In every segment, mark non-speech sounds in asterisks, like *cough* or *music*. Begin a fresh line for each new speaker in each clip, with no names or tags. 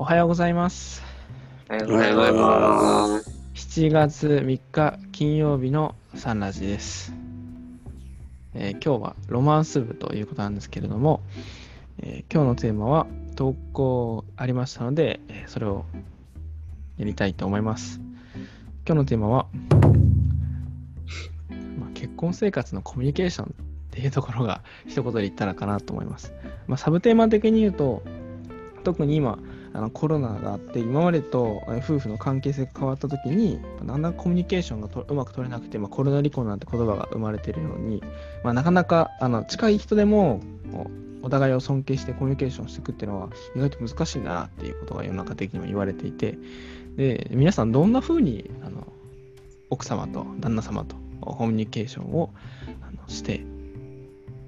おはようございます。
おはようございます。
7月3日金曜日のサンラジです。えー今日はロマンス部ということなんですけれども、えー今日のテーマは投稿ありましたので、えーそれをやりたいと思います。今日のテーマは、まあ、結婚生活のコミュニケーションっていうところが一言で言ったらかなと思います。まあ、サブテーマ的に言うと、特に今、あのコロナがあって今までと夫婦の関係性が変わった時にだんだんコミュニケーションがとうまく取れなくて、まあ、コロナ離婚なんて言葉が生まれてるように、まあ、なかなかあの近い人でもお互いを尊敬してコミュニケーションしていくっていうのは意外と難しいんだなっていうことが世の中的にも言われていてで皆さんどんな風にあの奥様と旦那様とコミュニケーションをあのして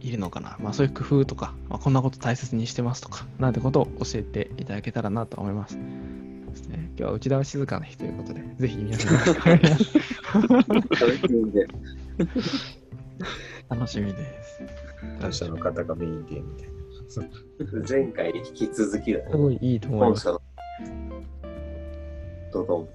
いるのかな、まあ、そういう工夫とか、まあ、こんなこと大切にしてますとか、なんてことを教えていただけたらなと思います。ですね、今日は内田は静かな日ということで、ぜひ皆さんよろしくお願いします楽しみです。
感謝の方がメインでみたいな。
前回に引き続きだね。
すごいいいと思います。
ドドン。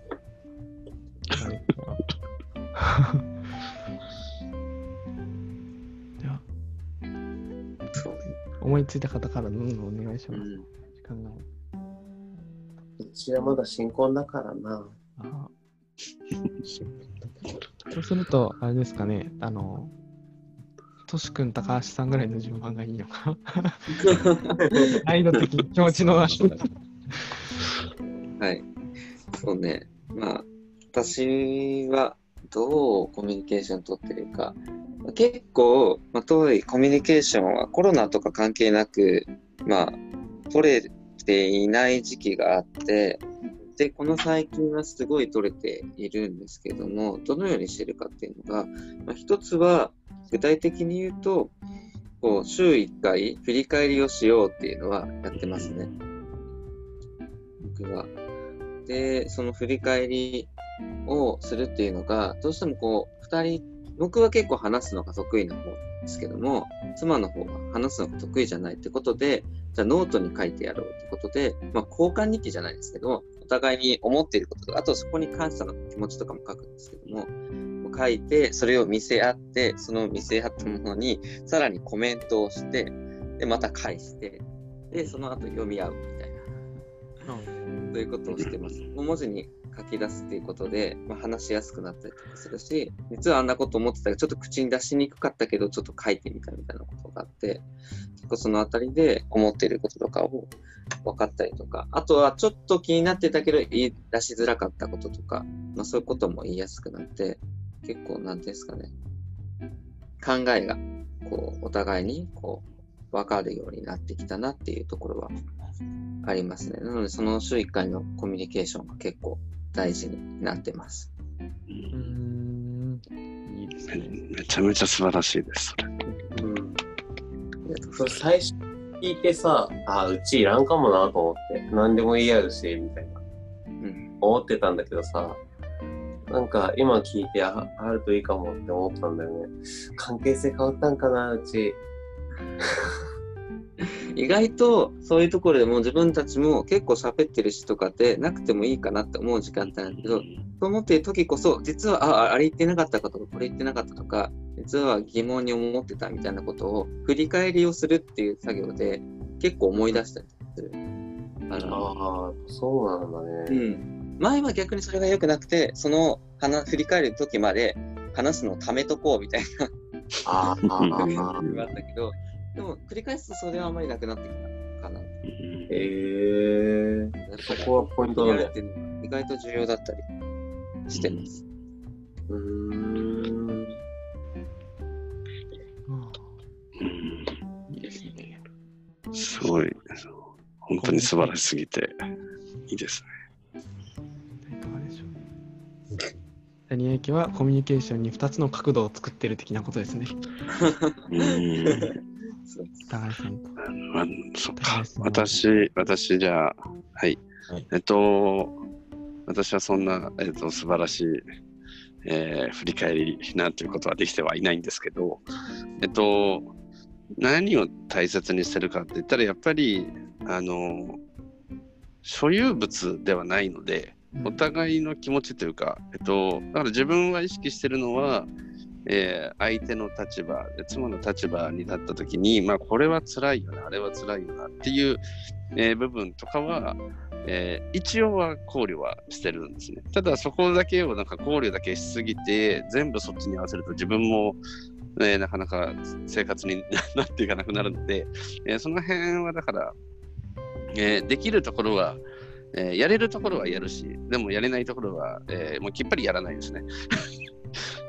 思いついた方からどんどんお願いします。
うん。
時間が
うちはまだ新婚だからな。
あそうすると、あれですかね、あの、トシ君、高橋さんぐらいの順番がいいのかな。難易度的に気持ちの悪い。
はい。そうね。まあ、私はどうコミュニケーション取ってるか。結構、まあ、当時コミュニケーションはコロナとか関係なく、まあ、取れていない時期があって、で、この最近はすごい取れているんですけども、どのようにしてるかっていうのが、まあ、一つは、具体的に言うと、こう、週1回振り返りをしようっていうのはやってますね。僕は。で、その振り返りをするっていうのが、どうしてもこう、二人、僕は結構話すのが得意な方ですけども、妻の方は話すのが得意じゃないってことで、じゃあノートに書いてやろうってことで、まあ交換日記じゃないですけど、お互いに思っていることとか、あとそこに感謝の気持ちとかも書くんですけども、書いて、それを見せ合って、その見せ合ったものに、さらにコメントをして、で、また返して、で、その後読み合うみたいな。そういうことをしてます。文字に書き出すっていうことで、まあ、話しやすくなったりとかするし、実はあんなこと思ってたけど、ちょっと口に出しにくかったけど、ちょっと書いてみたみたいなことがあって、結構そのあたりで思っていることとかを分かったりとか、あとはちょっと気になってたけど言い出しづらかったこととか、まあ、そういうことも言いやすくなって、結構、なんていうんですかね、考えが、こう、お互いに、こう、分かるようになってきたなっていうところはありますね。なので、その週1回のコミュニケーションが結構大事になってます。
うーん、いいですね。
めちゃめちゃ素晴らしいです、それ。
うん。それ最初聞いてさ、あ、うちいらんかもなと思って、何でも言い合うし、みたいな、
うん。
思ってたんだけどさ、なんか今聞いてああるといいかもって思ったんだよね。関係性変わったんかな、うち。
意外とそういうところでも自分たちも結構喋ってるしとかってなくてもいいかなって思う時間帯なんだけど、そう思ってる時こそ、実は、あ、あれ言ってなかったかとか、これ言ってなかったとか、実は疑問に思ってたみたいなことを振り返りをするっていう作業で結構思い出したりする。あの
ああ、そうなんだ
う
ね。
ん。前は逆にそれが良くなくて、その話振り返る時まで話すのをためとこうみたいな
あーあー、あー
のがあっ *laughs* たけど、でも繰り返すとそれはあまりなくなってきたかな。
へえ
やっぱり
そこはポイントだね。
っていうのが意外と重要だったりしてます。
うーん。
いいですね。
すごい、本当に素晴らしすぎて、いいですね。
いかがでしょう。谷駅はコミュニケーションに2つの角度を作ってる的なことですね。高橋さんと。
まあ、そっか私、私じゃあ、はい。
はい
えっと、私はそんな、えっと、素晴らしい、えー振り返りなんていうことはできてはいないんですけど、えっと、何を大切にしてるかって言ったら、やっぱり、あの、所有物ではないので、お互いの気持ちというか、えっと、だから自分は意識してるのは、えー相手の立場妻の立場に立った時に、まあ、これは辛いよなあれは辛いよなっていう、えー部分とかは、えー一応は考慮はしてるんですねただそこだけをなんか考慮だけしすぎて全部そっちに合わせると自分も、えーなかなか生活に *laughs* なっていかなくなるので、えーその辺はだから、えーできるところは、えーやれるところはやるし、でもやれないところは、えーもうきっぱりやらないですね。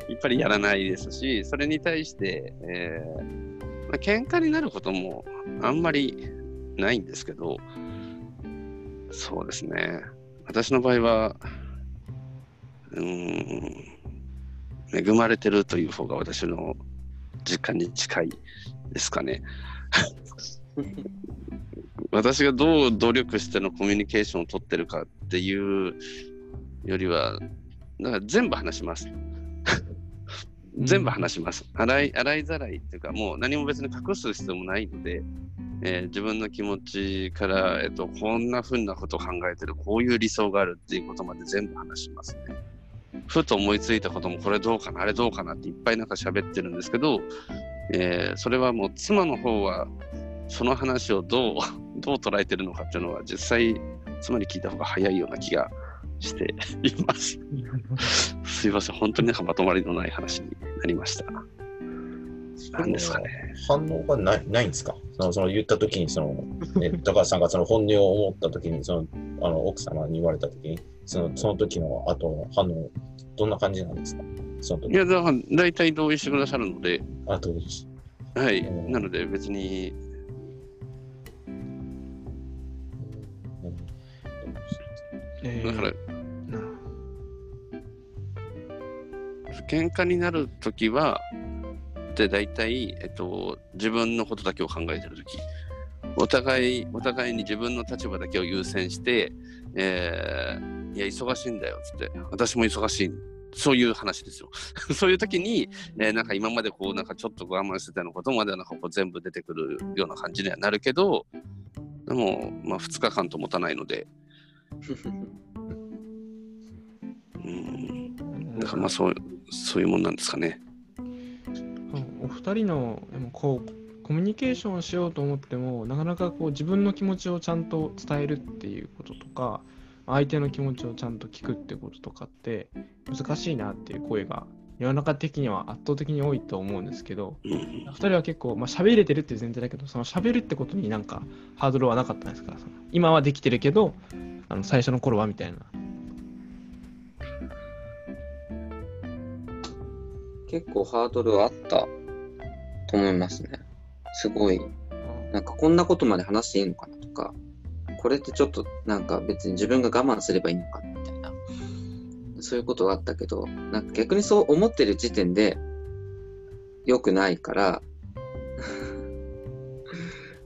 きっぱりやらないですし、それに対して、えーまあ、喧嘩になることもあんまりないんですけど、そうですね。私の場合は、うーん、恵まれてるという方が私の実感に近いですかね。*laughs* 私がどう努力してのコミュニケーションを取ってるかっていうよりは、だから全部話します。全部話します。洗い洗いざらいっていうか、もう何も別に隠す必要もないので、えー自分の気持ちから、えっと、こんなふうなことを考えてる、こういう理想があるっていうことまで全部話しますね。ふと思いついたことも、これどうかな、あれどうかなっていっぱいなんか喋ってるんですけど、えーそれはもう妻の方は、その話をどう、どう捉えてるのかっていうのは、実際、妻に聞いた方が早いような気がしています。すいません、本当になんかまとまりのない話になりました。なんですかね。
反応がないないんですか？そのその言ったときにその、ね、*laughs* 高橋さんがその本音を思ったときにそのあの奥様に言われたときにそのその時の後の反応どんな感じなんですか？その時。
いや、だから大体同意してくださるので、
あとです
はい。
うん。
なので別に、
えー
だから、喧嘩になるときは、で大体、えっと、自分のことだけを考えてるとき、お互い、お互いに自分の立場だけを優先して、えーいや、忙しいんだよ、つって。私も忙しい。そういう話ですよ。*laughs* そういう時に、えーなんか今までこう、なんかちょっと我慢してたようなことまでなんかこう全部出てくるような感じにはなるけど、でも、まあ、2日間と持たないので、うん、だからまあそう、そういうもんなんですかね。
うんお二人のでもこうコミュニケーションをしようと思ってもなかなかこう自分の気持ちをちゃんと伝えるっていうこととか相手の気持ちをちゃんと聞くってこととかって難しいなっていう声が世の中的には圧倒的に多いと思うんですけど
うん。
二人は結構まあ喋れてるっていう前提だけどその喋るってことになんかハードルはなかったんですか？今はできてるけどあの最初の頃はみたいな。
結構ハードルはあったと思いますね。すごい。なんかこんなことまで話していいのかなとか、これってちょっとなんか別に自分が我慢すればいいのかみたいな、そういうことがあったけど、なんか逆にそう思ってる時点で良くないから、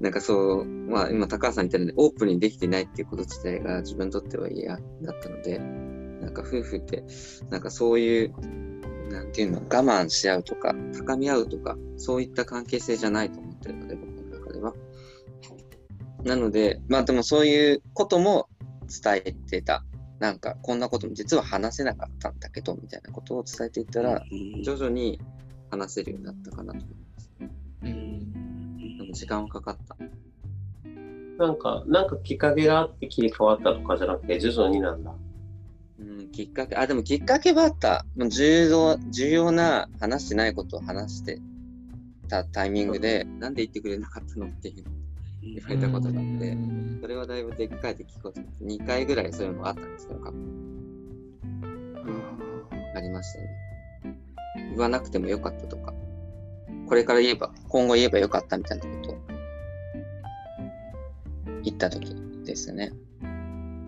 なんかそう、まあ今高橋さん言ったようにオープンにできてないっていうこと自体が自分にとっては嫌だったので、なんか夫婦って、なんかそういう、なんていうの、我慢し合うとか、高み合うとか、そういった関係性じゃないと思ってるので、僕の中では。なので、まあでもそういうことも伝えてた。なんか、こんなことも実は話せなかったんだけど、みたいなことを伝えていったら、
うん
徐々に話せるようになったかなと思います。も時間はかかった。
なんか、なんかきっかけがあって切り替わったとかじゃなくて、徐々になんだ。
うん、きっかけ、あ、でもきっかけはあった。もう重要、重要な話してないことを話してたタイミングで、なんで言ってくれなかったのっていう言われたことがあって、それはだいぶでっかい出来事です。2回ぐらいそういうのがあったんですけど、過去ありましたね。言わなくてもよかったとか、これから言えば、今後言えばよかったみたいなことを言った時ですね。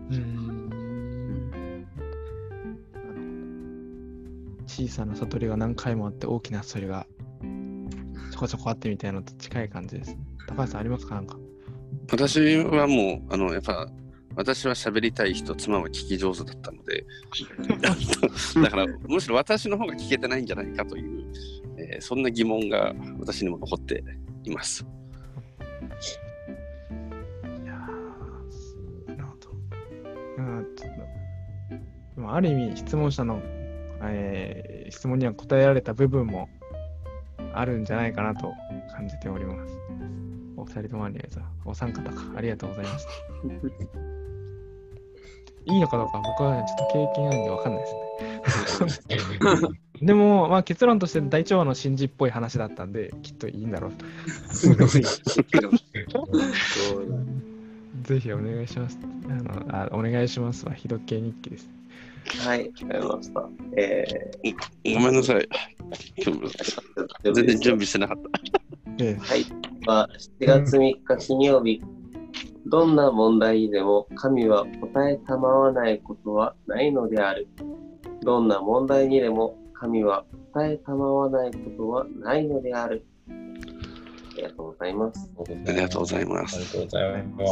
うん小さな悟りが何回もあって大きな悟りがちょこちょこあってみたいなのと近い感じですね。高橋さんありますか？なんか。
私はもう、あの、やっぱ、私は喋りたい人、妻は聞き上手だったので、だから、むしろ私の方が聞けてないんじゃないかという、えーそんな疑問が私にも残っています。
いやーなるほど。うん、ちょっと、でもある意味質問者の、えー質問には答えられた部分もあるんじゃないかなと感じております。お二人ともありがとう。お三方か。ありがとうございました。*laughs* いいのかどうか僕はねちょっと経験ないんでわかんないですね。*laughs* でも、まあ、結論として大腸の信じっぽい話だったんで、きっといいんだろうと。
すごい。
ぜひお願いします。あのあお願いしますは、ひど系日記です。
はい、わかりました。え
ごめんなさい。今日
ー、
全然準備してなかった。
え
はい。は7月3日金曜日、どんな問題にでも神は答えたまわないことはないのである。どんな問題にでも神は答えたまわないことはないのである。ありがとうございます。
ありがとうございま
ありが
す。
とうござい
え
ま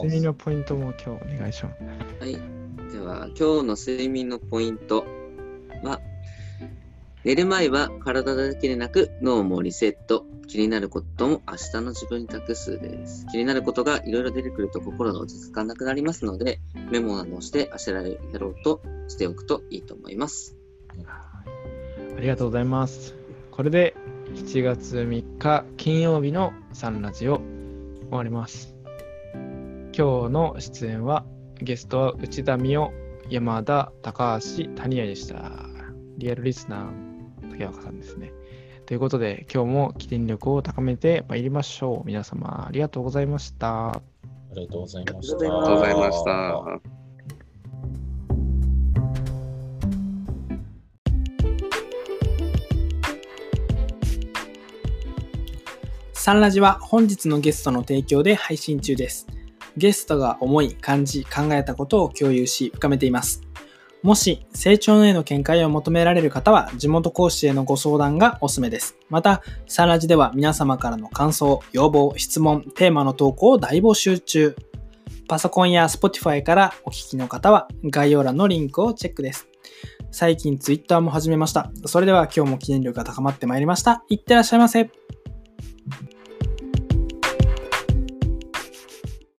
す。
睡眠のポイントも今日お願いします。
はい。では、今日の睡眠のポイントは、寝る前は体だけでなく脳もリセット。気になることも明日の自分に託すです。気になることがいろいろ出てくると心が落ち着かなくなりますので、メモなどして焦られやろうとしておくといいと思います。
ありがとうございます。これで7月3日金曜日のサンラジオ終わります。今日の出演はゲストは内田美代、山田、高橋、谷谷でした。リアルリスナー、竹若さんですね。ということで今日も起点力を高めてまいりましょう。皆様ありがとうございました。
ありがとうございました。
あり
ありがとうございました。
サンラジは本日のゲストの提供で配信中です。ゲストが思い、感じ、考えたことを共有し、深めています。もし、成長への見解を求められる方は、地元講師へのご相談がおすすめです。また、サラジでは皆様からの感想、要望、質問、テーマの投稿を大募集中。パソコンや Spotify からお聞きの方は、概要欄のリンクをチェックです。最近 Twitter も始めました。それでは今日も記念力が高まってまいりました。いってらっしゃいませ。